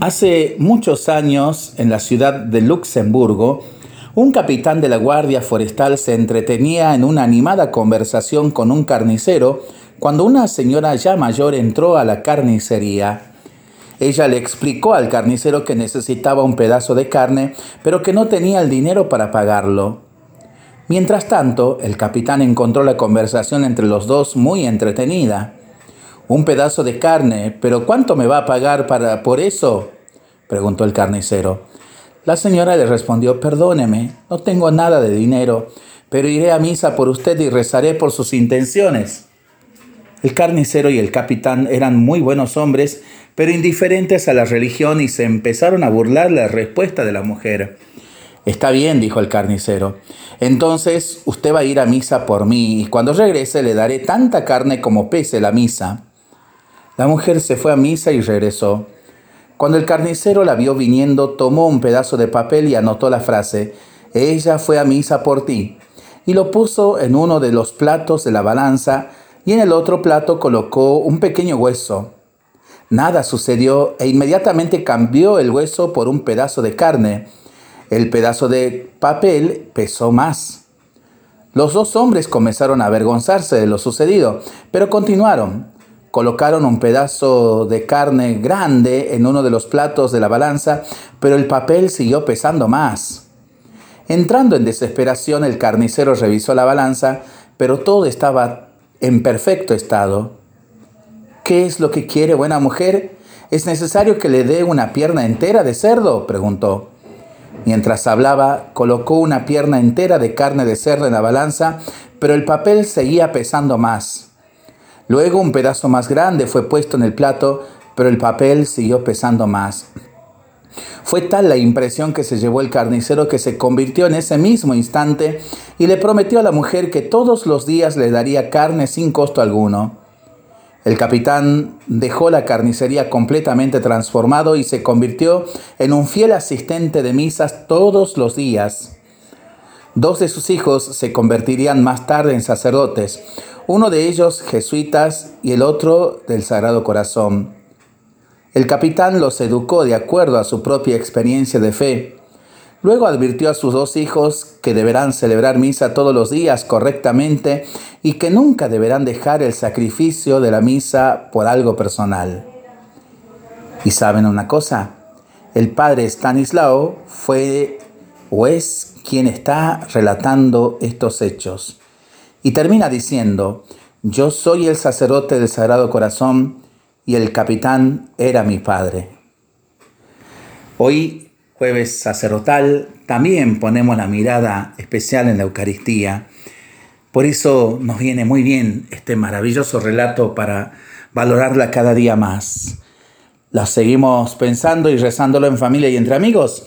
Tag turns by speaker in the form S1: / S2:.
S1: Hace muchos años, en la ciudad de Luxemburgo, un capitán de la Guardia Forestal se entretenía en una animada conversación con un carnicero cuando una señora ya mayor entró a la carnicería. Ella le explicó al carnicero que necesitaba un pedazo de carne, pero que no tenía el dinero para pagarlo. Mientras tanto, el capitán encontró la conversación entre los dos muy entretenida. Un pedazo de carne, pero ¿cuánto me va a pagar para, por eso? preguntó el carnicero. La señora le respondió, perdóneme, no tengo nada de dinero, pero iré a misa por usted y rezaré por sus intenciones. El carnicero y el capitán eran muy buenos hombres, pero indiferentes a la religión y se empezaron a burlar la respuesta de la mujer. Está bien, dijo el carnicero. Entonces usted va a ir a misa por mí y cuando regrese le daré tanta carne como pese la misa. La mujer se fue a misa y regresó. Cuando el carnicero la vio viniendo, tomó un pedazo de papel y anotó la frase, ella fue a misa por ti, y lo puso en uno de los platos de la balanza, y en el otro plato colocó un pequeño hueso. Nada sucedió e inmediatamente cambió el hueso por un pedazo de carne. El pedazo de papel pesó más. Los dos hombres comenzaron a avergonzarse de lo sucedido, pero continuaron. Colocaron un pedazo de carne grande en uno de los platos de la balanza, pero el papel siguió pesando más. Entrando en desesperación, el carnicero revisó la balanza, pero todo estaba en perfecto estado. ¿Qué es lo que quiere, buena mujer? ¿Es necesario que le dé una pierna entera de cerdo? preguntó. Mientras hablaba, colocó una pierna entera de carne de cerdo en la balanza, pero el papel seguía pesando más. Luego un pedazo más grande fue puesto en el plato, pero el papel siguió pesando más. Fue tal la impresión que se llevó el carnicero que se convirtió en ese mismo instante y le prometió a la mujer que todos los días le daría carne sin costo alguno. El capitán dejó la carnicería completamente transformado y se convirtió en un fiel asistente de misas todos los días. Dos de sus hijos se convertirían más tarde en sacerdotes, uno de ellos jesuitas y el otro del Sagrado Corazón. El capitán los educó de acuerdo a su propia experiencia de fe. Luego advirtió a sus dos hijos que deberán celebrar misa todos los días correctamente y que nunca deberán dejar el sacrificio de la misa por algo personal. ¿Y saben una cosa? El padre Stanislao fue o es quien está relatando estos hechos. Y termina diciendo, yo soy el sacerdote del Sagrado Corazón y el capitán era mi padre. Hoy, jueves sacerdotal, también ponemos la mirada especial en la Eucaristía. Por eso nos viene muy bien este maravilloso relato para valorarla cada día más. La seguimos pensando y rezándolo en familia y entre amigos.